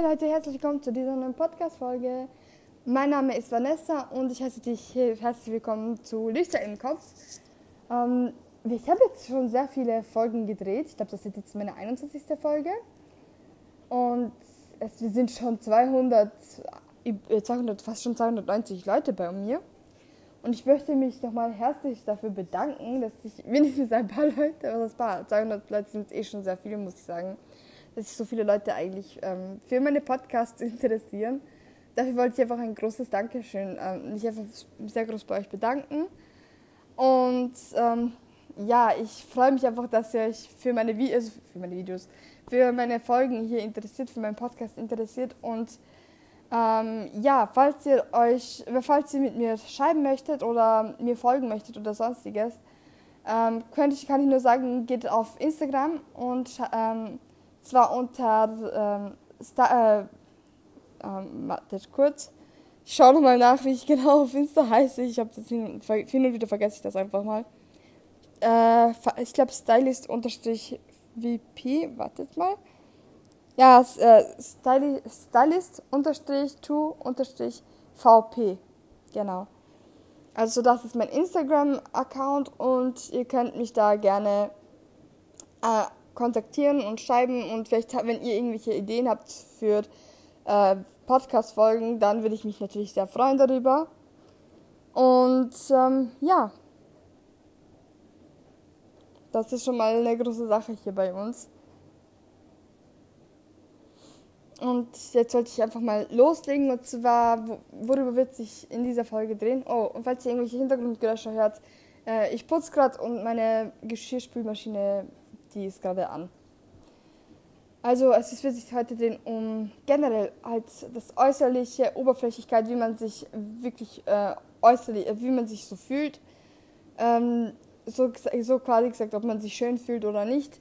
Hey Leute, herzlich willkommen zu dieser neuen Podcast-Folge. Mein Name ist Vanessa und ich heiße dich herzlich willkommen zu Lichter im Kopf. Ähm, ich habe jetzt schon sehr viele Folgen gedreht. Ich glaube, das ist jetzt meine 21. Folge. Und es wir sind schon 200, 200, äh, fast schon 290 Leute bei mir. Und ich möchte mich nochmal herzlich dafür bedanken, dass ich wenigstens ein paar Leute, aber das paar, 200 Leute sind eh schon sehr viele, muss ich sagen dass sich so viele Leute eigentlich ähm, für meine Podcasts interessieren. Dafür wollte ich einfach ein großes Dankeschön, ähm, mich einfach sehr groß bei euch bedanken. Und ähm, ja, ich freue mich einfach, dass ihr euch für meine, Vi also für meine Videos, für meine Folgen hier interessiert, für meinen Podcast interessiert. Und ähm, ja, falls ihr euch, falls ihr mit mir schreiben möchtet oder mir folgen möchtet oder sonstiges, ähm, könnte ich, kann ich nur sagen, geht auf Instagram und ähm, zwar unter ähm, Star, äh, ähm, wartet kurz. Ich schaue nochmal nach, wie ich genau auf Insta heiße. Ich habe das hin, hin, und wieder vergesse ich das einfach mal. Äh, ich glaube Stylist-VP. Wartet mal. Ja, äh, Stylist-to-VP. Genau. Also das ist mein Instagram-Account und ihr könnt mich da gerne äh, kontaktieren und schreiben und vielleicht, wenn ihr irgendwelche Ideen habt für äh, Podcast-Folgen, dann würde ich mich natürlich sehr freuen darüber. Und ähm, ja, das ist schon mal eine große Sache hier bei uns. Und jetzt sollte ich einfach mal loslegen und zwar, worüber wird sich in dieser Folge drehen? Oh, und falls ihr irgendwelche Hintergrundgeräusche hört, äh, ich putze gerade und meine Geschirrspülmaschine die ist gerade an. Also es wird sich heute drehen um generell halt das äußerliche, Oberflächlichkeit, wie man sich wirklich äh, äußerlich, äh, wie man sich so fühlt. Ähm, so, so quasi gesagt, ob man sich schön fühlt oder nicht.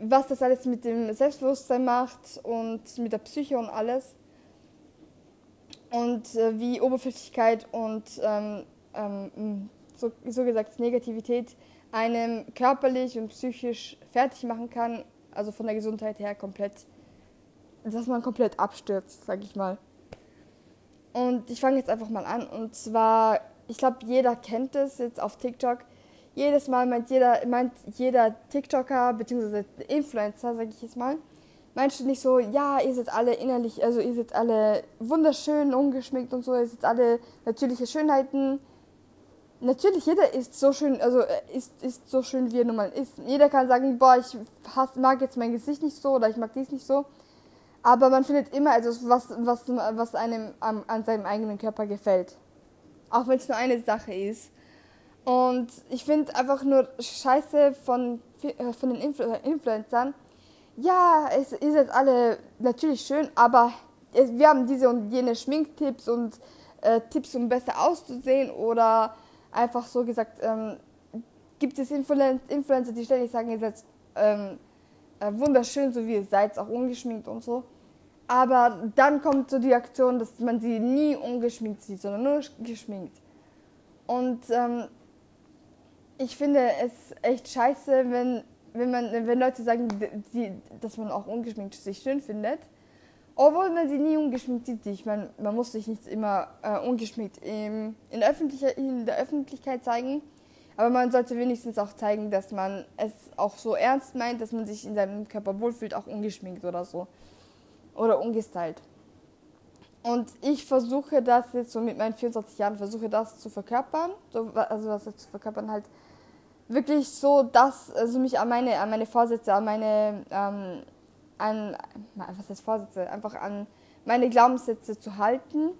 Was das alles mit dem Selbstbewusstsein macht und mit der Psyche und alles. Und äh, wie Oberflächlichkeit und ähm, ähm, so, so gesagt Negativität einem körperlich und psychisch fertig machen kann, also von der Gesundheit her komplett, dass man komplett abstürzt, sag ich mal. Und ich fange jetzt einfach mal an. Und zwar, ich glaube, jeder kennt es jetzt auf TikTok. Jedes Mal meint jeder, meint jeder TikToker bzw. Influencer, sage ich jetzt mal, meint nicht so, ja, ihr seid alle innerlich, also ihr seid alle wunderschön, ungeschminkt und so, ihr seid alle natürliche Schönheiten natürlich, jeder ist so schön, also äh, ist, ist so schön, wie er nun mal ist. Jeder kann sagen, boah, ich hass, mag jetzt mein Gesicht nicht so oder ich mag dies nicht so. Aber man findet immer etwas, was, was, was einem an, an seinem eigenen Körper gefällt. Auch wenn es nur eine Sache ist. Und ich finde einfach nur scheiße von, äh, von den Influ Influencern. Ja, es ist jetzt alle natürlich schön, aber es, wir haben diese und jene Schminktipps und äh, Tipps, um besser auszusehen oder einfach so gesagt, ähm, gibt es Influen Influencer, die ständig sagen, ihr seid ähm, äh, wunderschön, so wie ihr seid, auch ungeschminkt und so. Aber dann kommt so die Aktion, dass man sie nie ungeschminkt sieht, sondern nur geschminkt. Und ähm, ich finde es echt scheiße, wenn, wenn, man, wenn Leute sagen, die, dass man auch ungeschminkt sich schön findet. Obwohl man sie nie ungeschminkt sieht. Ich meine, man muss sich nicht immer äh, ungeschminkt im, in, der in der Öffentlichkeit zeigen. Aber man sollte wenigstens auch zeigen, dass man es auch so ernst meint, dass man sich in seinem Körper wohlfühlt, auch ungeschminkt oder so. Oder ungestylt. Und ich versuche das jetzt so mit meinen 24 Jahren, versuche das zu verkörpern. So, also was zu verkörpern halt wirklich so, dass, also mich an meine, an meine Vorsätze, an meine ähm, an, was heißt Vorsätze, einfach an meine Glaubenssätze zu halten.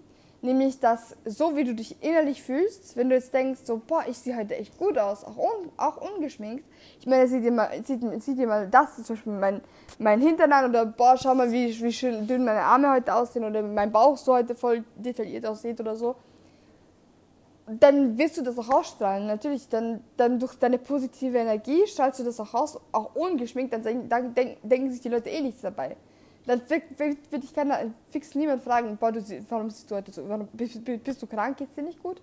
Nämlich, dass so wie du dich innerlich fühlst, wenn du jetzt denkst, so, boah, ich sehe heute echt gut aus, auch, un, auch ungeschminkt. Ich meine, sieh dir mal, sieh, sieh dir mal das, zum Beispiel mein, mein Hintern an oder boah, schau mal, wie, wie schön dünn meine Arme heute aussehen oder mein Bauch so heute voll detailliert aussieht oder so dann wirst du das auch ausstrahlen. Natürlich, dann, dann durch deine positive Energie strahlst du das auch aus, auch ungeschminkt, dann, dann denk, denken sich die Leute eh nichts dabei. Dann wird, wird, dich keiner, fix niemand fragen, boah, du, warum siehst du heute so, warum, bist, bist, du krank, geht's dir nicht gut?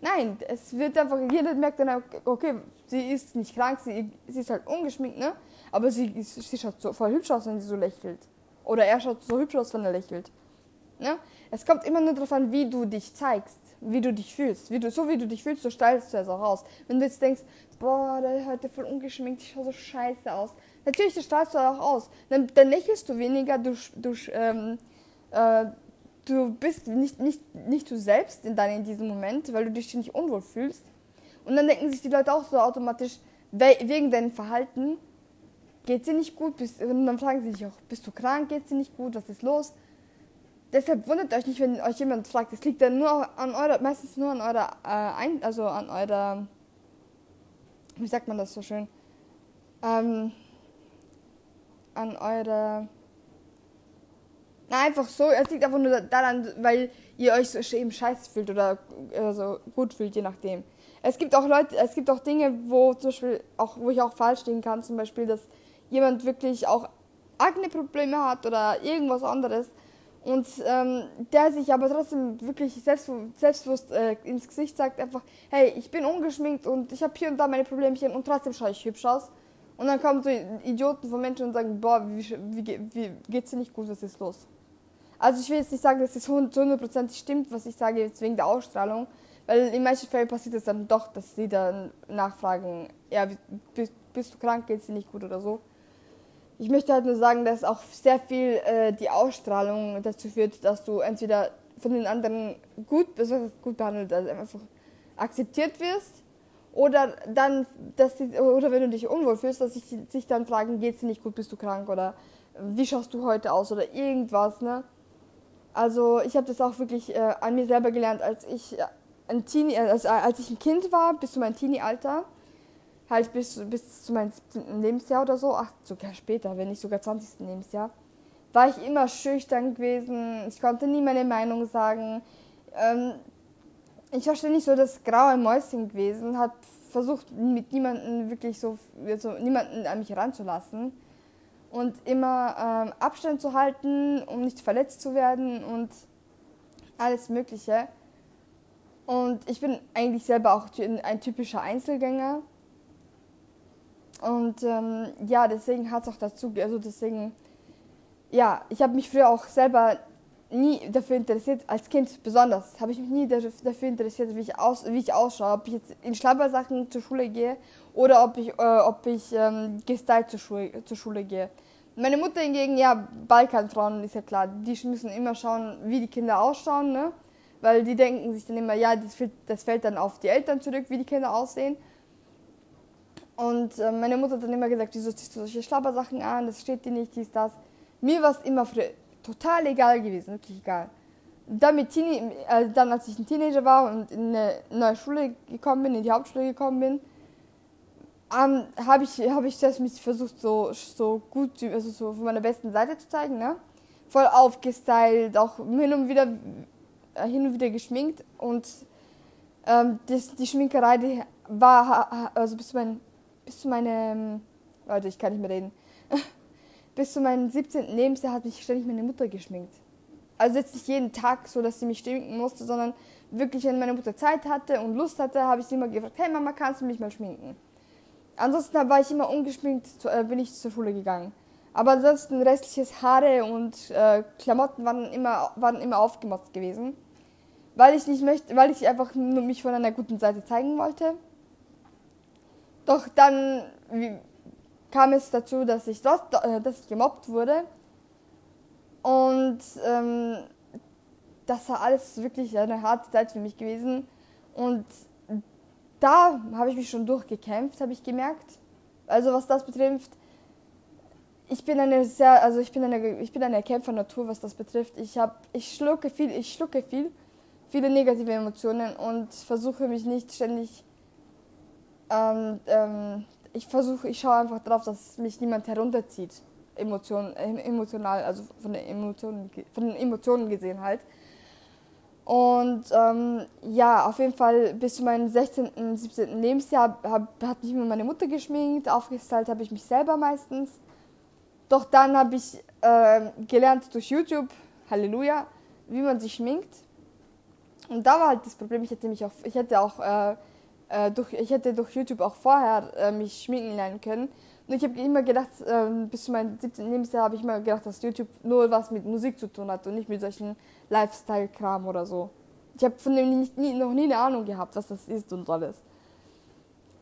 Nein, es wird einfach, jeder merkt dann, okay, sie ist nicht krank, sie, sie ist halt ungeschminkt, ne? Aber sie, sie schaut so voll hübsch aus, wenn sie so lächelt. Oder er schaut so hübsch aus, wenn er lächelt. Ja? Es kommt immer nur darauf an, wie du dich zeigst, wie du dich fühlst. Wie du, so wie du dich fühlst, so stellst du es auch aus. Wenn du jetzt denkst, boah, der ist heute voll ungeschminkt, ich schaue so scheiße aus. Natürlich, das strahlst du auch aus. Dann, dann lächelst du weniger, du, du, ähm, äh, du bist nicht, nicht, nicht du selbst in, dein, in diesem Moment, weil du dich nicht unwohl fühlst. Und dann denken sich die Leute auch so automatisch, wegen deinem Verhalten, geht sie nicht gut? Bist, und dann fragen sie sich auch, bist du krank? Geht sie nicht gut? Was ist los? Deshalb wundert euch nicht, wenn euch jemand fragt. Es liegt dann nur an eurer, meistens nur an eurer, äh, ein, also an eurer, wie sagt man das so schön? Ähm, an eurer, na einfach so, es liegt einfach nur daran, weil ihr euch so eben scheiße fühlt oder äh, so gut fühlt, je nachdem. Es gibt auch Leute, es gibt auch Dinge, wo zum Beispiel auch, wo ich auch falsch stehen kann, zum Beispiel, dass jemand wirklich auch Akne-Probleme hat oder irgendwas anderes und ähm, der sich aber trotzdem wirklich selbstbewusst, selbstbewusst äh, ins Gesicht sagt einfach, hey, ich bin ungeschminkt und ich habe hier und da meine Problemchen und trotzdem schaue ich hübsch aus. Und dann kommen so Idioten von Menschen und sagen, boah, wie, wie, wie geht's dir nicht gut, was ist los? Also ich will jetzt nicht sagen, dass es zu 100% stimmt, was ich sage, jetzt wegen der Ausstrahlung, weil in manchen Fällen passiert es dann doch, dass sie dann nachfragen, ja, bist, bist du krank, geht es dir nicht gut oder so. Ich möchte halt nur sagen, dass auch sehr viel äh, die Ausstrahlung dazu führt, dass du entweder von den anderen gut, gut behandelt, also einfach akzeptiert wirst, oder dann, dass die, oder wenn du dich unwohl fühlst, dass sich, sich dann fragen, geht es dir nicht gut, bist du krank oder wie schaust du heute aus oder irgendwas, ne? Also ich habe das auch wirklich äh, an mir selber gelernt, als ich ein Teenie, also als ich ein Kind war, bis zu meinem Teenie-Alter, halt bis, bis zu meinem 17. Lebensjahr oder so, ach, sogar später, wenn nicht sogar 20. Lebensjahr, war ich immer schüchtern gewesen. Ich konnte nie meine Meinung sagen. Ähm, ich war ständig so das graue Mäuschen gewesen, hat versucht, mit niemandem wirklich so, also niemanden an mich ranzulassen und immer ähm, Abstand zu halten, um nicht verletzt zu werden und alles Mögliche. Und ich bin eigentlich selber auch ein typischer Einzelgänger. Und ähm, ja, deswegen hat es auch dazu, also deswegen, ja, ich habe mich früher auch selber nie dafür interessiert, als Kind besonders, habe ich mich nie dafür interessiert, wie ich, aus, wie ich ausschaue, ob ich jetzt in Schlabbersachen zur Schule gehe oder ob ich, äh, ob ich ähm, gestylt zur Schule, zur Schule gehe. Meine Mutter hingegen, ja, Balkanfrauen ist ja klar, die müssen immer schauen, wie die Kinder ausschauen, ne? weil die denken sich dann immer, ja, das fällt, das fällt dann auf die Eltern zurück, wie die Kinder aussehen. Und äh, meine Mutter hat dann immer gesagt, wieso ziehst du solche Schlappersachen an, das steht dir nicht, dies, das. Mir war es immer früher total egal gewesen, wirklich egal. Dann, mit Teenie, äh, dann als ich ein Teenager war und in eine neue Schule gekommen bin, in die Hauptschule gekommen bin, ähm, habe ich, hab ich das mich versucht, so, so gut, also so von meiner besten Seite zu zeigen, ne? Voll aufgestylt, auch hin und wieder äh, hin und wieder geschminkt und ähm, das, die Schminkerei die war also bis zu meinem bis zu meinem Leute ich kann nicht mehr reden bis zu meinem 17. Lebensjahr hat mich ständig meine Mutter geschminkt also jetzt nicht jeden Tag so dass sie mich schminken musste sondern wirklich wenn meine Mutter Zeit hatte und Lust hatte habe ich sie immer gefragt hey Mama kannst du mich mal schminken ansonsten war ich immer ungeschminkt äh, bin ich zur Schule gegangen aber ansonsten restliches Haare und äh, Klamotten waren immer waren immer aufgemotzt gewesen weil ich nicht möchte, weil ich einfach nur mich von einer guten Seite zeigen wollte. Doch dann kam es dazu, dass ich, dort, äh, dass ich gemobbt wurde. Und ähm, das war alles wirklich eine harte Zeit für mich gewesen. Und da habe ich mich schon durchgekämpft, habe ich gemerkt. Also was das betrifft, ich bin eine sehr, also ich bin eine, ich bin eine Kämpfernatur, was das betrifft. Ich habe, ich schlucke viel, ich schlucke viel viele negative Emotionen und versuche mich nicht ständig. Ähm, ähm, ich versuche, ich schaue einfach darauf, dass mich niemand herunterzieht, Emotion, emotional, also von den Emotionen, von den Emotionen gesehen halt. Und ähm, ja, auf jeden Fall bis zu meinem 16., 17. Lebensjahr hab, hat mich meine Mutter geschminkt, aufgestylt habe ich mich selber meistens. Doch dann habe ich äh, gelernt durch YouTube, Halleluja, wie man sich schminkt. Und da war halt das Problem, ich hätte mich auch, ich hätte auch äh, äh, durch, ich hätte durch YouTube auch vorher äh, mich schminken lernen können. Und ich habe immer gedacht, ähm, bis zu meinem 17. Lebensjahr habe ich immer gedacht, dass YouTube nur was mit Musik zu tun hat und nicht mit solchen Lifestyle-Kram oder so. Ich habe von dem nie, nie, noch nie eine Ahnung gehabt, was das ist und alles.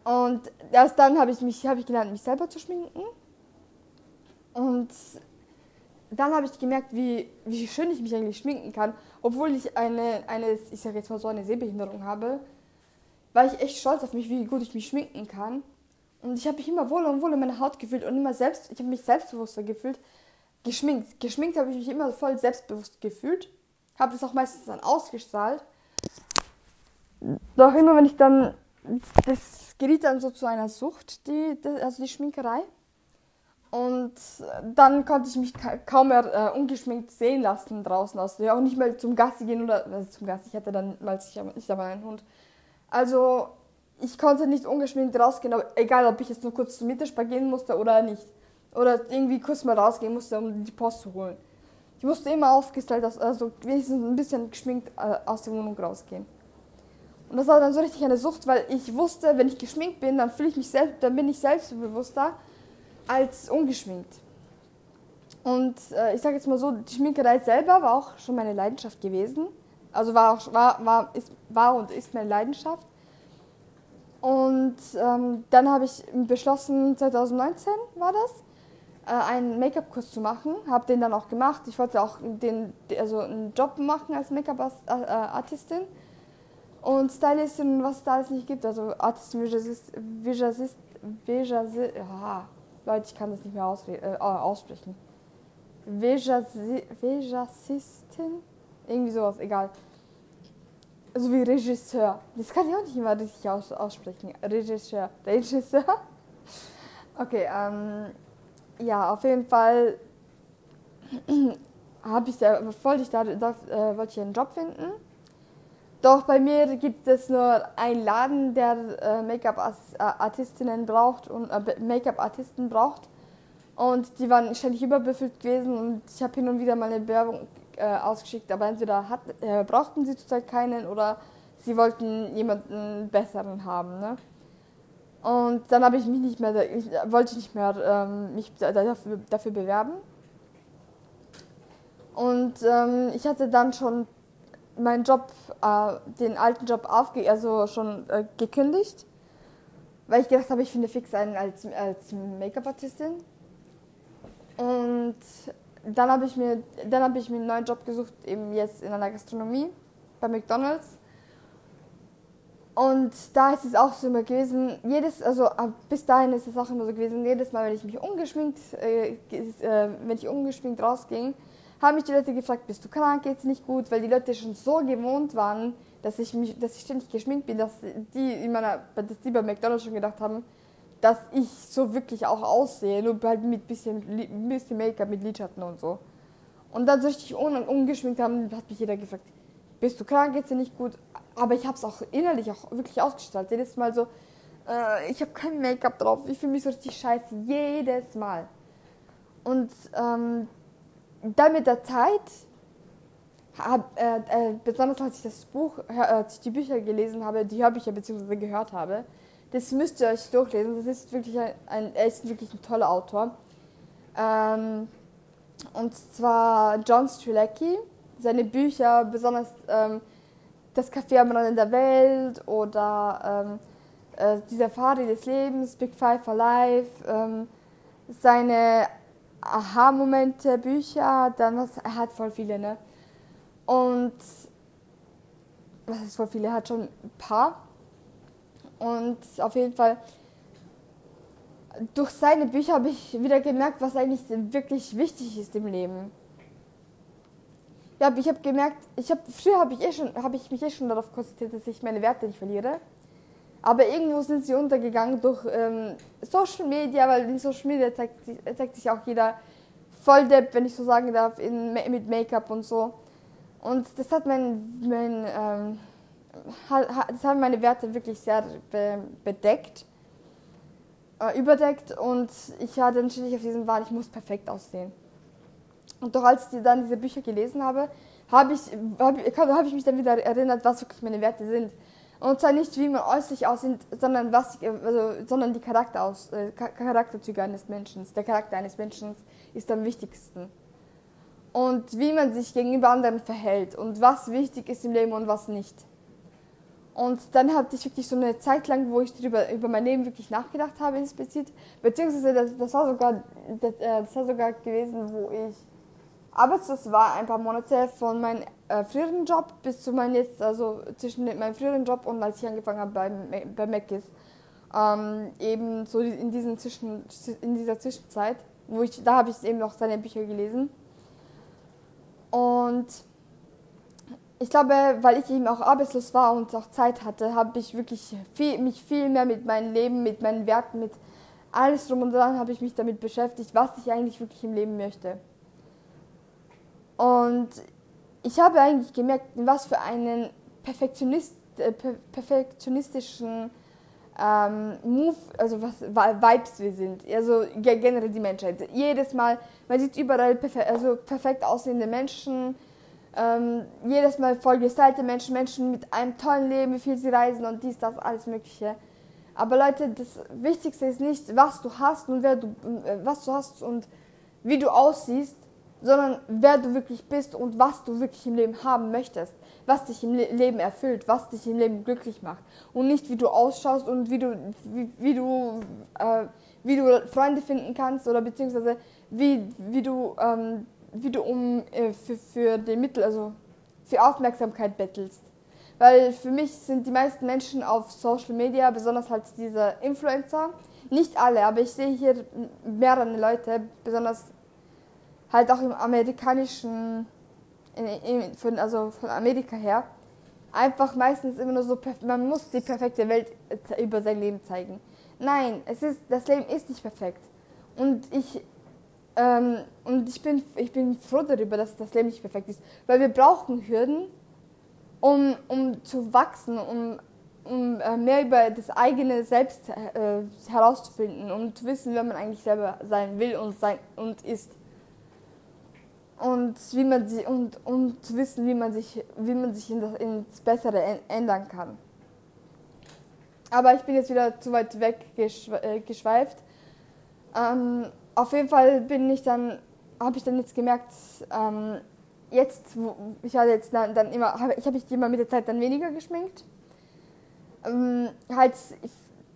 Und erst dann habe ich mich, habe ich gelernt, mich selber zu schminken. Und dann habe ich gemerkt, wie, wie schön ich mich eigentlich schminken kann, obwohl ich eine, eine ich sage jetzt mal so eine Sehbehinderung habe, war ich echt stolz auf mich, wie gut ich mich schminken kann. Und ich habe mich immer wohler und wohler in meiner Haut gefühlt und immer selbst, ich habe mich selbstbewusster gefühlt. Geschminkt. Geschminkt habe ich mich immer voll selbstbewusst gefühlt. Habe das auch meistens dann ausgestrahlt. Doch immer, wenn ich dann, das geriet dann so zu einer Sucht, die, also die Schminkerei. Und dann konnte ich mich kaum mehr äh, ungeschminkt sehen lassen draußen aus. Ja, auch nicht mehr zum Gassi gehen oder also zum Gassi. Ich hatte dann mal sicher nicht einmal einen Hund. Also ich konnte nicht ungeschminkt rausgehen, egal ob ich jetzt nur kurz zum Mittagspar gehen musste oder nicht. Oder irgendwie kurz mal rausgehen musste, um die Post zu holen. Ich musste immer aufgestellt, also wenigstens ein bisschen geschminkt äh, aus der Wohnung rausgehen. Und das war dann so richtig eine Sucht, weil ich wusste, wenn ich geschminkt bin, dann fühle ich mich selbst, dann bin ich selbstbewusster als ungeschminkt. Und äh, ich sage jetzt mal so, die Schminkerei selber war auch schon meine Leidenschaft gewesen. Also war, auch, war, war, ist, war und ist meine Leidenschaft. Und ähm, dann habe ich beschlossen, 2019 war das, äh, einen Make-up-Kurs zu machen. Habe den dann auch gemacht. Ich wollte auch den, also einen Job machen als Make-up-Artistin und Stylistin, was es da alles nicht gibt. Also Artistin, Visagist, Visagist, Visagist, ja, Leute, ich kann das nicht mehr äh, aussprechen. Visagistin? Irgendwie sowas, egal. So wie Regisseur. Das kann ich auch nicht immer richtig aus aussprechen. Regisseur. Regisseur? Okay, ähm, ja, auf jeden Fall habe ich da, wollte ich da, da äh, wollte ich einen Job finden. Doch bei mir gibt es nur einen Laden, der äh, Make-up-Artistinnen braucht und äh, Make-up-Artisten braucht. Und die waren ständig überbefüllt gewesen und ich habe hin und wieder mal eine Bewerbung äh, ausgeschickt, aber entweder hat, äh, brauchten sie zurzeit keinen oder sie wollten jemanden besseren haben. Ne? Und dann habe ich mich nicht mehr, ich, wollte ich nicht mehr ähm, mich dafür, dafür bewerben. Und ähm, ich hatte dann schon meinen Job, äh, den alten Job aufge also schon äh, gekündigt, weil ich gedacht habe, ich finde fix einen als, als Make-up-Artistin. Und dann habe ich mir dann habe ich mir einen neuen Job gesucht, eben jetzt in einer Gastronomie bei McDonald's. Und da ist es auch so immer gewesen, jedes, also bis dahin ist es auch immer so gewesen, jedes Mal, wenn ich mich ungeschminkt, äh, äh, wenn ich ungeschminkt rausging, haben mich die Leute gefragt, bist du krank, geht's nicht gut, weil die Leute schon so gewohnt waren, dass ich mich, dass ich ständig geschminkt bin, dass die in meiner, dass die bei McDonald's schon gedacht haben, dass ich so wirklich auch aussehe, nur halt mit bisschen, bisschen Make-up, mit Lidschatten und so. Und dann so richtig un ungeschminkt haben, hat mich jeder gefragt, bist du krank, geht's dir nicht gut? Aber ich habe es auch innerlich auch wirklich ausgestrahlt. Jedes Mal so, äh, ich habe kein Make-up drauf, ich fühle mich so richtig scheiße, jedes Mal. Und ähm, dann mit der Zeit, hab, äh, äh, besonders als ich das Buch, äh, als ich die Bücher gelesen habe, die Hörbücher bzw. gehört habe, das müsst ihr euch durchlesen. Das ist wirklich ein, ein er ist wirklich ein toller Autor. Ähm, und zwar John Strelacki. Seine Bücher, besonders ähm, Das Café am Rande der Welt oder ähm, äh, Die Safari des Lebens, Big Five for Life, ähm, seine Aha-Momente, Bücher, dann was, er hat voll viele, ne? Und was ist voll viele? Er hat schon ein paar. Und auf jeden Fall, durch seine Bücher habe ich wieder gemerkt, was eigentlich wirklich wichtig ist im Leben. Ja, ich habe gemerkt, ich habe früher habe ich, eh schon, ich mich eh schon darauf konzentriert, dass ich meine Werte nicht verliere. Aber irgendwo sind sie untergegangen durch ähm, Social Media, weil in Social Media zeigt, zeigt sich auch jeder voll depp, wenn ich so sagen darf, in, mit Make-up und so. Und das hat mein, mein ähm, das haben meine Werte wirklich sehr bedeckt, äh, überdeckt und ich hatte ständig auf diesen Wahn, ich muss perfekt aussehen. Und doch als ich dann diese Bücher gelesen habe, habe ich, hab, hab ich mich dann wieder erinnert, was wirklich meine Werte sind. Und zwar nicht, wie man äußerlich aussieht, sondern, was, also, sondern die Charakter aus, äh, Charakterzüge eines Menschen. Der Charakter eines Menschen ist am wichtigsten. Und wie man sich gegenüber anderen verhält und was wichtig ist im Leben und was nicht. Und dann hatte ich wirklich so eine Zeit lang, wo ich darüber, über mein Leben wirklich nachgedacht habe, explizit. Beziehungsweise das, das, war sogar, das, äh, das war sogar gewesen, wo ich arbeitslos war, ein paar Monate von meinem äh, früheren Job bis zu meinem jetzt, also zwischen meinem früheren Job und als ich angefangen habe bei, bei Mc's. Ähm, eben so in, diesen Zwischen, in dieser Zwischenzeit, wo ich, da habe ich eben noch seine Bücher gelesen. Und ich glaube, weil ich eben auch arbeitslos war und auch Zeit hatte, habe ich wirklich viel, mich viel mehr mit meinem Leben, mit meinen Werten, mit alles drum und dran habe ich mich damit beschäftigt, was ich eigentlich wirklich im Leben möchte. Und ich habe eigentlich gemerkt, was für einen Perfektionist, äh, perfektionistischen ähm, Move, also was Vibes wir sind, also generell die Menschheit. Jedes Mal, man sieht überall perfe also perfekt aussehende Menschen, ähm, jedes Mal voll gestylte Menschen, Menschen mit einem tollen Leben, wie viel sie reisen und dies, das, alles Mögliche. Aber Leute, das Wichtigste ist nicht, was du hast und wer du, äh, was du hast und wie du aussiehst, sondern wer du wirklich bist und was du wirklich im Leben haben möchtest, was dich im Le Leben erfüllt, was dich im Leben glücklich macht und nicht wie du ausschaust und wie du wie, wie du äh, wie du Freunde finden kannst oder beziehungsweise wie wie du ähm, wie du um äh, für, für den Mittel also für Aufmerksamkeit bettelst weil für mich sind die meisten Menschen auf Social Media besonders halt diese Influencer nicht alle aber ich sehe hier mehrere Leute besonders halt auch im amerikanischen, in, in, von, also von Amerika her, einfach meistens immer nur so, man muss die perfekte Welt über sein Leben zeigen. Nein, es ist, das Leben ist nicht perfekt. Und ich, ähm, und ich bin, ich bin froh darüber, dass das Leben nicht perfekt ist. Weil wir brauchen Hürden, um, um zu wachsen, um, um äh, mehr über das eigene Selbst äh, herauszufinden, um zu wissen, wer man eigentlich selber sein will und, sein, und ist und wie man sie und um zu wissen, wie man sich, wie man sich in das, ins Bessere ändern kann. Aber ich bin jetzt wieder zu weit weg äh, geschweift. Ähm, auf jeden Fall bin ich dann, habe ich dann jetzt gemerkt, ähm, jetzt, ich hatte jetzt dann, immer, hab, ich habe mich immer mit der Zeit dann weniger geschminkt. Ähm, halt,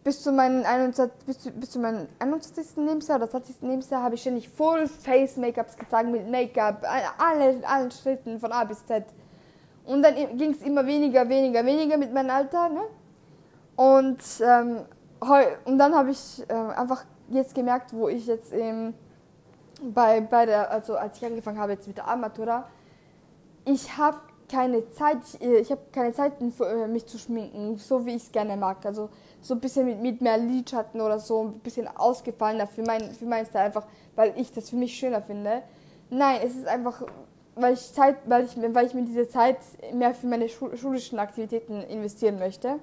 bis zu meinem 21, bis zu, bis zu meinem 21. Lebensjahr oder 20. Lebensjahr habe ich ständig Full Face Make-ups getragen mit Make-up, alle, allen Schritten von A bis Z. Und dann ging es immer weniger, weniger, weniger mit meinem Alter. Ne? Und, ähm, und dann habe ich äh, einfach jetzt gemerkt, wo ich jetzt ähm, bei, bei der, also als ich angefangen habe jetzt mit der Armatura, ich habe keine Zeit, ich, ich habe keine Zeit, äh, mich zu schminken, so wie ich es gerne mag. Also so ein bisschen mit, mit mehr Lidschatten oder so, ein bisschen ausgefallener für mein, für mein Style, einfach weil ich das für mich schöner finde. Nein, es ist einfach, weil ich, Zeit, weil ich, weil ich mir diese Zeit mehr für meine schulischen Aktivitäten investieren möchte.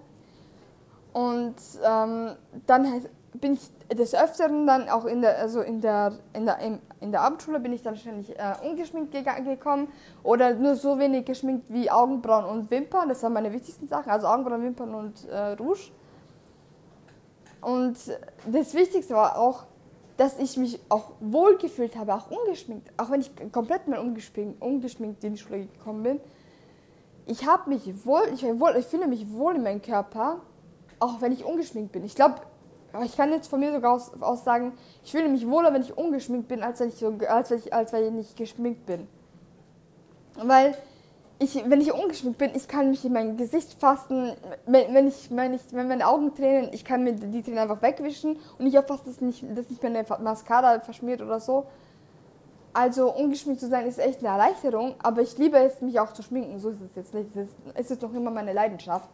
Und ähm, dann bin ich des Öfteren dann auch in der, also in der, in der, in der Abendschule bin ich dann ständig äh, ungeschminkt gekommen oder nur so wenig geschminkt wie Augenbrauen und Wimpern. Das waren meine wichtigsten Sachen, also Augenbrauen, Wimpern und äh, Rouge. Und das Wichtigste war auch, dass ich mich auch wohl gefühlt habe, auch ungeschminkt. Auch wenn ich komplett mal ungeschminkt, ungeschminkt in die Schule gekommen bin. Ich habe mich wohl ich, ich fühle mich wohl in meinem Körper, auch wenn ich ungeschminkt bin. Ich glaube, ich kann jetzt von mir sogar aus, aus sagen, ich fühle mich wohler, wenn ich ungeschminkt bin, als wenn ich, so, als wenn ich, als wenn ich nicht geschminkt bin. Weil ich, wenn ich ungeschminkt bin, ich kann mich in mein Gesicht fassen, wenn, wenn, ich, wenn, ich, wenn meine Augen tränen, ich kann mir die Tränen einfach wegwischen und ich aufpasse, dass nicht, dass nicht meine Mascara verschmiert oder so. Also ungeschminkt zu sein ist echt eine Erleichterung, aber ich liebe es, mich auch zu schminken. So ist es jetzt nicht. Es ist noch immer meine Leidenschaft.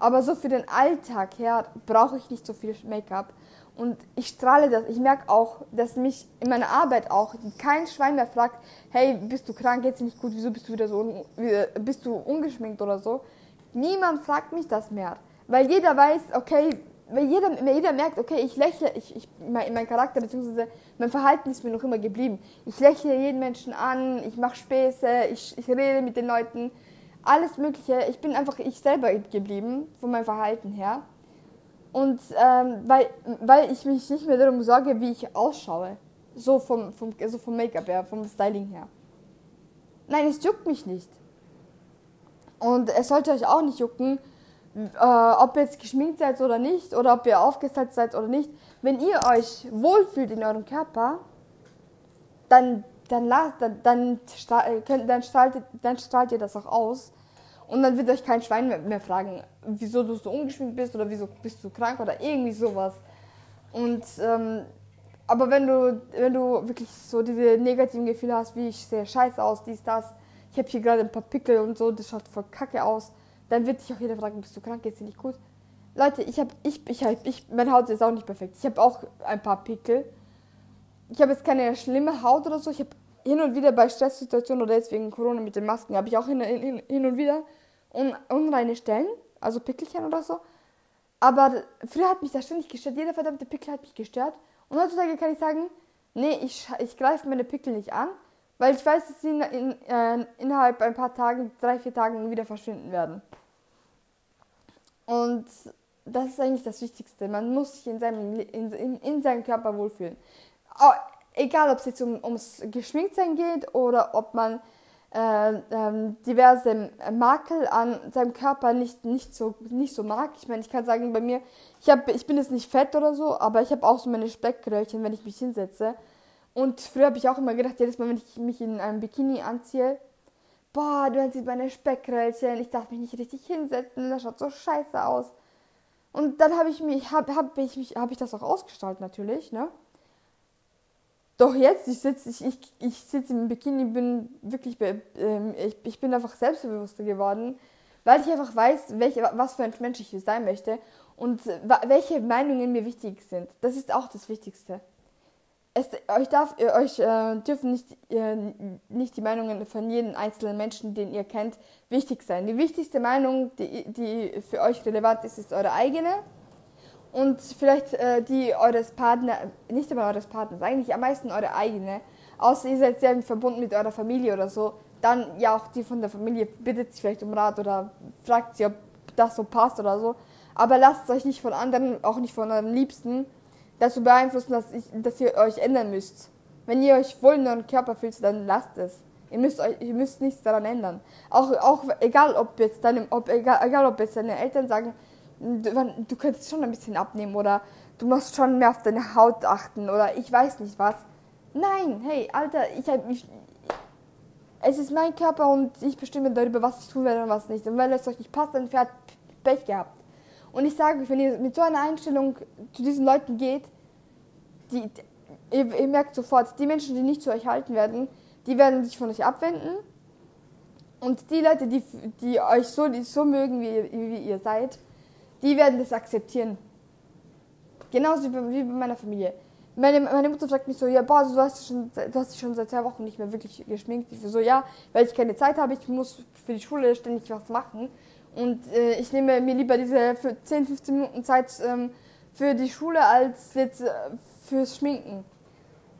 Aber so für den Alltag her brauche ich nicht so viel Make-up. Und ich strahle das. Ich merke auch, dass mich in meiner Arbeit auch kein Schwein mehr fragt, hey, bist du krank, geht's dir nicht gut, wieso bist du wieder so, bist du ungeschminkt oder so. Niemand fragt mich das mehr. Weil jeder weiß, okay, weil jeder, jeder merkt, okay, ich lächle, ich, ich, mein, mein Charakter bzw. mein Verhalten ist mir noch immer geblieben. Ich lächle jeden Menschen an, ich mache Späße, ich, ich rede mit den Leuten. Alles Mögliche. Ich bin einfach ich selber geblieben, von meinem Verhalten her. Und ähm, weil, weil ich mich nicht mehr darum sorge, wie ich ausschaue. So vom, vom, also vom Make-up her, vom Styling her. Nein, es juckt mich nicht. Und es sollte euch auch nicht jucken, äh, ob ihr jetzt geschminkt seid oder nicht, oder ob ihr aufgesetzt seid oder nicht. Wenn ihr euch wohlfühlt in eurem Körper, dann, dann, dann, dann, dann, strahlt, dann strahlt ihr das auch aus. Und dann wird euch kein Schwein mehr, mehr fragen, wieso du so ungeschminkt bist oder wieso bist du krank oder irgendwie sowas. Und ähm, aber wenn du, wenn du wirklich so diese negativen Gefühle hast, wie ich sehe scheiße aus, dies, das, ich habe hier gerade ein paar Pickel und so, das schaut voll kacke aus, dann wird dich auch jeder fragen, bist du krank, geht's dir nicht gut? Leute, ich habe, ich, ich, ich, meine Haut ist auch nicht perfekt. Ich habe auch ein paar Pickel. Ich habe jetzt keine schlimme Haut oder so. Ich habe hin und wieder bei Stresssituationen oder deswegen Corona mit den Masken, habe ich auch hin, hin, hin und wieder un, unreine Stellen, also Pickelchen oder so. Aber früher hat mich das ständig gestört. Jeder verdammte Pickel hat mich gestört. Und heutzutage kann ich sagen, nee, ich, ich greife meine Pickel nicht an, weil ich weiß, dass sie in, in, äh, innerhalb ein paar Tagen, drei, vier Tagen wieder verschwinden werden. Und das ist eigentlich das Wichtigste. Man muss sich in seinem, in, in, in seinem Körper wohlfühlen. Oh, egal, ob es jetzt um, ums Geschminktsein geht oder ob man äh, ähm, diverse Makel an seinem Körper nicht, nicht, so, nicht so mag. Ich meine, ich kann sagen, bei mir, ich, hab, ich bin jetzt nicht fett oder so, aber ich habe auch so meine Speckröllchen, wenn ich mich hinsetze. Und früher habe ich auch immer gedacht, jedes Mal, wenn ich mich in einem Bikini anziehe, boah, du hast meine Speckröllchen, ich darf mich nicht richtig hinsetzen, das schaut so scheiße aus. Und dann habe ich mich, hab ich mich, habe ich das auch ausgestaltet natürlich, ne? Doch jetzt, ich sitze ich, ich, ich sitz im Bikini, bin wirklich, ähm, ich, ich bin einfach selbstbewusster geworden, weil ich einfach weiß, welche, was für ein Mensch ich sein möchte und welche Meinungen mir wichtig sind. Das ist auch das Wichtigste. Es, euch darf, euch äh, dürfen nicht, äh, nicht die Meinungen von jedem einzelnen Menschen, den ihr kennt, wichtig sein. Die wichtigste Meinung, die, die für euch relevant ist, ist eure eigene und vielleicht äh, die eures Partners, nicht immer eures Partners, eigentlich am meisten eure eigene, außer ihr seid sehr verbunden mit eurer Familie oder so, dann ja auch die von der Familie bittet sie vielleicht um Rat oder fragt sie, ob das so passt oder so. Aber lasst euch nicht von anderen, auch nicht von euren Liebsten, dazu beeinflussen, dass, ich, dass ihr euch ändern müsst. Wenn ihr euch wohl in eurem Körper fühlt, dann lasst es. Ihr müsst, euch, ihr müsst nichts daran ändern. Auch, auch egal, ob jetzt deine, ob, egal, egal, ob jetzt deine Eltern sagen, du, du könntest schon ein bisschen abnehmen oder du musst schon mehr auf deine Haut achten oder ich weiß nicht was. Nein, hey, Alter, ich, ich, es ist mein Körper und ich bestimme darüber, was ich tun werde und was nicht. Und wenn es euch nicht passt, dann fährt Pech gehabt. Und ich sage euch, wenn ihr mit so einer Einstellung zu diesen Leuten geht, die, ihr, ihr merkt sofort, die Menschen, die nicht zu euch halten werden, die werden sich von euch abwenden. Und die Leute, die, die euch so, so mögen, wie, wie ihr seid, die werden das akzeptieren. Genauso wie bei, meiner Familie. Meine, meine Mutter fragt mich so, ja, boah, du hast, schon, du hast dich schon seit zwei Wochen nicht mehr wirklich geschminkt. Ich so, ja, weil ich keine Zeit habe, ich muss für die Schule ständig was machen. Und äh, ich nehme mir lieber diese 10, 15 Minuten Zeit ähm, für die Schule als jetzt äh, fürs Schminken.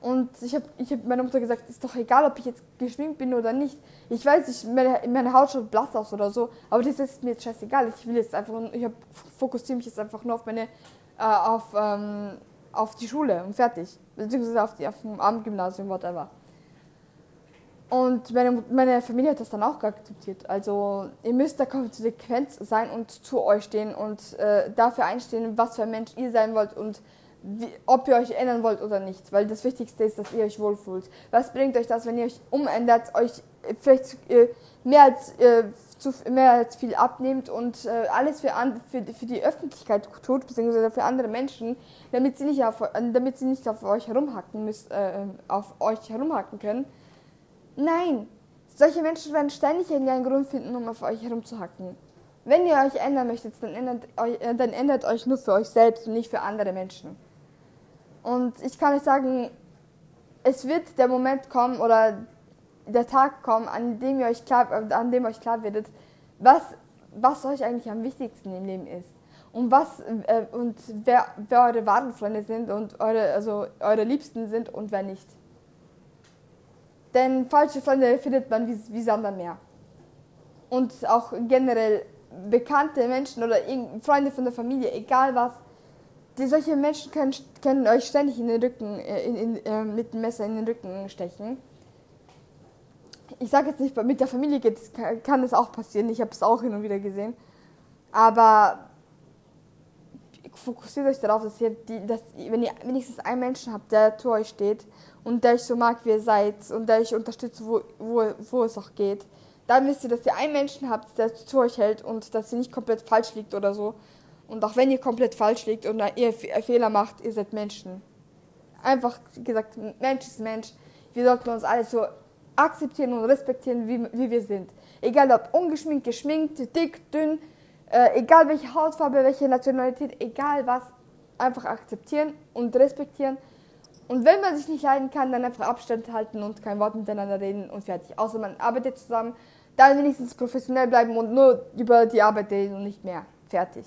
Und ich habe ich hab meiner Mutter gesagt, ist doch egal, ob ich jetzt geschminkt bin oder nicht. Ich weiß, ich, meine, meine Haut schaut blass aus oder so, aber das ist mir jetzt scheißegal. Ich will jetzt einfach, ich fokussiere mich jetzt einfach nur auf meine, äh, auf, ähm, auf die Schule und fertig. Beziehungsweise auf, die, auf dem Abendgymnasium, whatever. Und meine, meine Familie hat das dann auch akzeptiert. Also ihr müsst da konsequent sein und zu euch stehen und äh, dafür einstehen, was für ein Mensch ihr sein wollt und wie, ob ihr euch ändern wollt oder nicht, weil das Wichtigste ist, dass ihr euch wohlfühlt. Was bringt euch das, wenn ihr euch umändert, euch vielleicht äh, mehr, als, äh, zu, mehr als viel abnehmt und äh, alles für, an, für, für die Öffentlichkeit tut, beziehungsweise für andere Menschen, damit sie nicht auf, damit sie nicht auf euch herumhacken müsst, äh, auf euch herumhacken können? Nein, solche Menschen werden ständig irgendeinen Grund finden, um auf euch herumzuhacken. Wenn ihr euch ändern möchtet, dann ändert, euch, äh, dann ändert euch nur für euch selbst und nicht für andere Menschen. Und ich kann euch sagen, es wird der Moment kommen oder der Tag kommen, an dem ihr euch klar, an dem euch klar werdet, was, was euch eigentlich am wichtigsten im Leben ist. Und was äh, und wer, wer eure wahren Freunde sind und eure, also eure Liebsten sind und wer nicht. Denn falsche Freunde findet man wie, wie Sand am Meer. und auch generell bekannte Menschen oder Freunde von der Familie, egal was, die, solche Menschen können, können euch ständig in den Rücken, äh, in, in, äh, mit dem Messer in den Rücken stechen. Ich sage jetzt nicht, mit der Familie geht es, kann es auch passieren, ich habe es auch hin und wieder gesehen. Aber fokussiert euch darauf, dass ihr, die, dass, wenn ihr wenigstens einen Menschen habt, der zu euch steht und der euch so mag, wie ihr seid und der euch unterstützt, wo, wo, wo es auch geht, dann wisst ihr, dass ihr einen Menschen habt, der zu euch hält und dass ihr nicht komplett falsch liegt oder so. Und auch wenn ihr komplett falsch liegt und ihr Fehler macht, ihr seid Menschen. Einfach gesagt, Mensch ist Mensch. Wir sollten uns alle so akzeptieren und respektieren, wie, wie wir sind. Egal ob ungeschminkt, geschminkt, dick, dünn, äh, egal welche Hautfarbe, welche Nationalität, egal was, einfach akzeptieren und respektieren. Und wenn man sich nicht leiden kann, dann einfach Abstand halten und kein Wort miteinander reden und fertig. Außer man arbeitet zusammen, dann wenigstens professionell bleiben und nur über die Arbeit reden und nicht mehr. Fertig.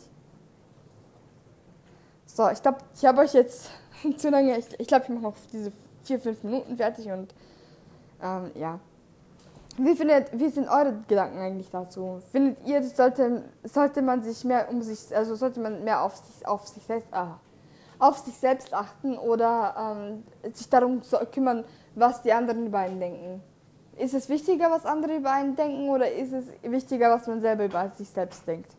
So, ich glaube, ich habe euch jetzt zu lange, ich, ich glaube, ich mache noch diese vier, fünf Minuten fertig und ähm, ja. Wie, findet, wie sind eure Gedanken eigentlich dazu? Findet ihr, sollte, sollte man sich mehr um sich, also sollte man mehr auf sich, auf sich selbst, ah, auf sich selbst achten oder ähm, sich darum kümmern, was die anderen über einen denken? Ist es wichtiger, was andere über einen denken oder ist es wichtiger, was man selber über sich selbst denkt?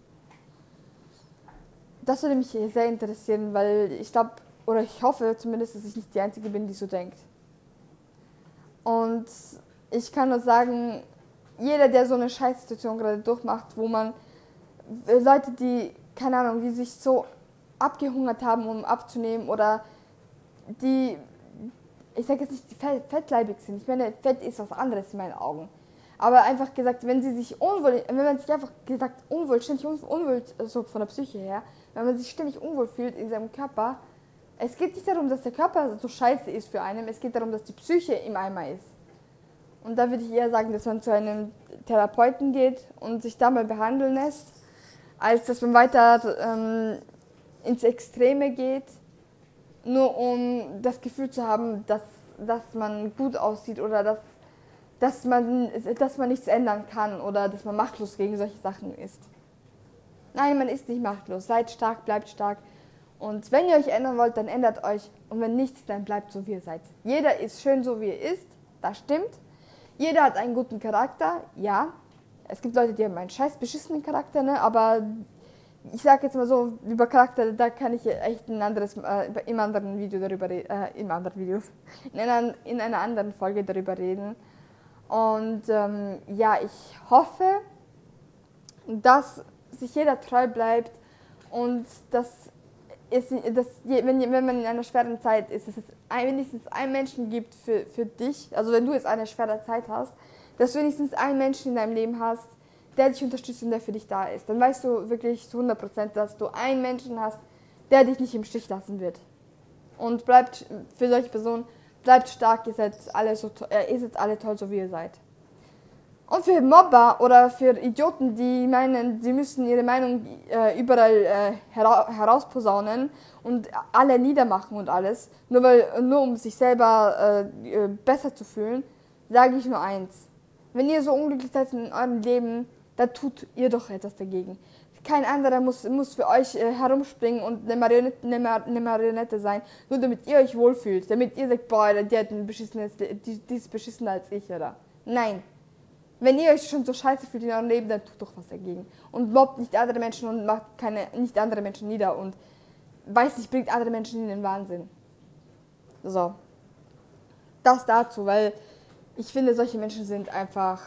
Das würde mich sehr interessieren, weil ich glaube, oder ich hoffe zumindest, dass ich nicht die Einzige bin, die so denkt. Und ich kann nur sagen, jeder, der so eine Scheißsituation gerade durchmacht, wo man Leute, die, keine Ahnung, die sich so abgehungert haben, um abzunehmen oder die ich sage jetzt nicht, die fettleibig sind. Ich meine, Fett ist was anderes in meinen Augen. Aber einfach gesagt, wenn sie sich unwohl, wenn man sich einfach gesagt unwohl, ständig unwohl, so von der Psyche her, wenn man sich ständig unwohl fühlt in seinem Körper, es geht nicht darum, dass der Körper so scheiße ist für einen, es geht darum, dass die Psyche im Eimer ist. Und da würde ich eher sagen, dass man zu einem Therapeuten geht und sich da mal behandeln lässt, als dass man weiter ähm, ins Extreme geht nur um das Gefühl zu haben, dass, dass man gut aussieht oder dass, dass, man, dass man nichts ändern kann oder dass man machtlos gegen solche Sachen ist. Nein, man ist nicht machtlos. Seid stark, bleibt stark. Und wenn ihr euch ändern wollt, dann ändert euch. Und wenn nicht, dann bleibt so, wie ihr seid. Jeder ist schön, so wie er ist. Das stimmt. Jeder hat einen guten Charakter. Ja. Es gibt Leute, die haben einen scheiß beschissenen Charakter, ne? aber ich sag jetzt mal so, über Charakter, da kann ich echt ein anderes, äh, im anderen Video darüber reden, äh, im anderen Video, in einer, in einer anderen Folge darüber reden. Und ähm, ja, ich hoffe, dass sich jeder treu bleibt und dass, es, dass wenn, wenn man in einer schweren Zeit ist, dass es wenigstens einen Menschen gibt für, für dich, also wenn du jetzt eine schwere Zeit hast, dass du wenigstens einen Menschen in deinem Leben hast, der dich unterstützt und der für dich da ist. Dann weißt du wirklich zu 100%, dass du einen Menschen hast, der dich nicht im Stich lassen wird. Und bleibt für solche Personen, bleibt stark, ihr seid alle, so, ihr seid alle toll, so wie ihr seid. Und für Mobber oder für Idioten, die meinen, sie müssen ihre Meinung äh, überall äh, hera herausposaunen und alle niedermachen und alles, nur, weil, nur um sich selber äh, besser zu fühlen, sage ich nur eins. Wenn ihr so unglücklich seid in eurem Leben, da tut ihr doch etwas dagegen. Kein anderer muss, muss für euch äh, herumspringen und eine Marionette, eine, Mar eine Marionette sein, nur damit ihr euch wohlfühlt, damit ihr sagt, boah, die, hat ein beschissenes, die, die ist beschissener als ich, oder? Nein. Wenn ihr euch schon so scheiße fühlt in eurem Leben, dann tut doch was dagegen. Und mobbt nicht andere Menschen und macht keine, nicht andere Menschen nieder und weiß nicht, bringt andere Menschen in den Wahnsinn. So. Das dazu, weil ich finde, solche Menschen sind einfach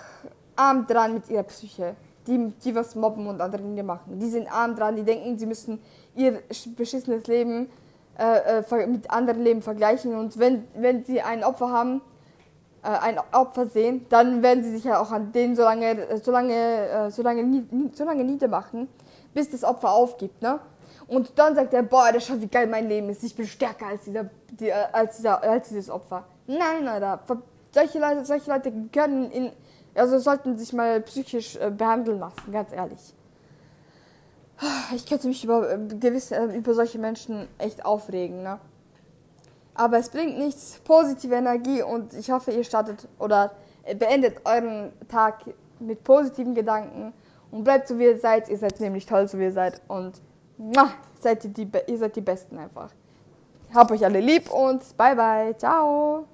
arm dran mit ihrer Psyche. Die, die was mobben und andere Dinge machen. Die sind arm dran, die denken, sie müssen ihr beschissenes Leben äh, äh mit anderen Leben vergleichen. Und wenn, wenn sie ein Opfer haben, ein Opfer sehen, dann werden sie sich ja auch an denen so lange, so lange, äh, so lange, so lange niedermachen, bis das Opfer aufgibt. Ne? Und dann sagt er, boah, das schaut, wie geil mein Leben ist. Ich bin stärker als, dieser, die, äh, als, dieser, als dieses Opfer. Nein, Alter. Solche Leute, solche Leute können in, also sollten sich mal psychisch äh, behandeln lassen, ganz ehrlich. Ich könnte mich über äh, gewisse, äh, über solche Menschen echt aufregen, ne? Aber es bringt nichts, positive Energie und ich hoffe, ihr startet oder beendet euren Tag mit positiven Gedanken und bleibt so wie ihr seid. Ihr seid nämlich toll, so wie ihr seid und seid ihr, die, ihr seid die Besten einfach. Habt euch alle lieb und bye bye. Ciao.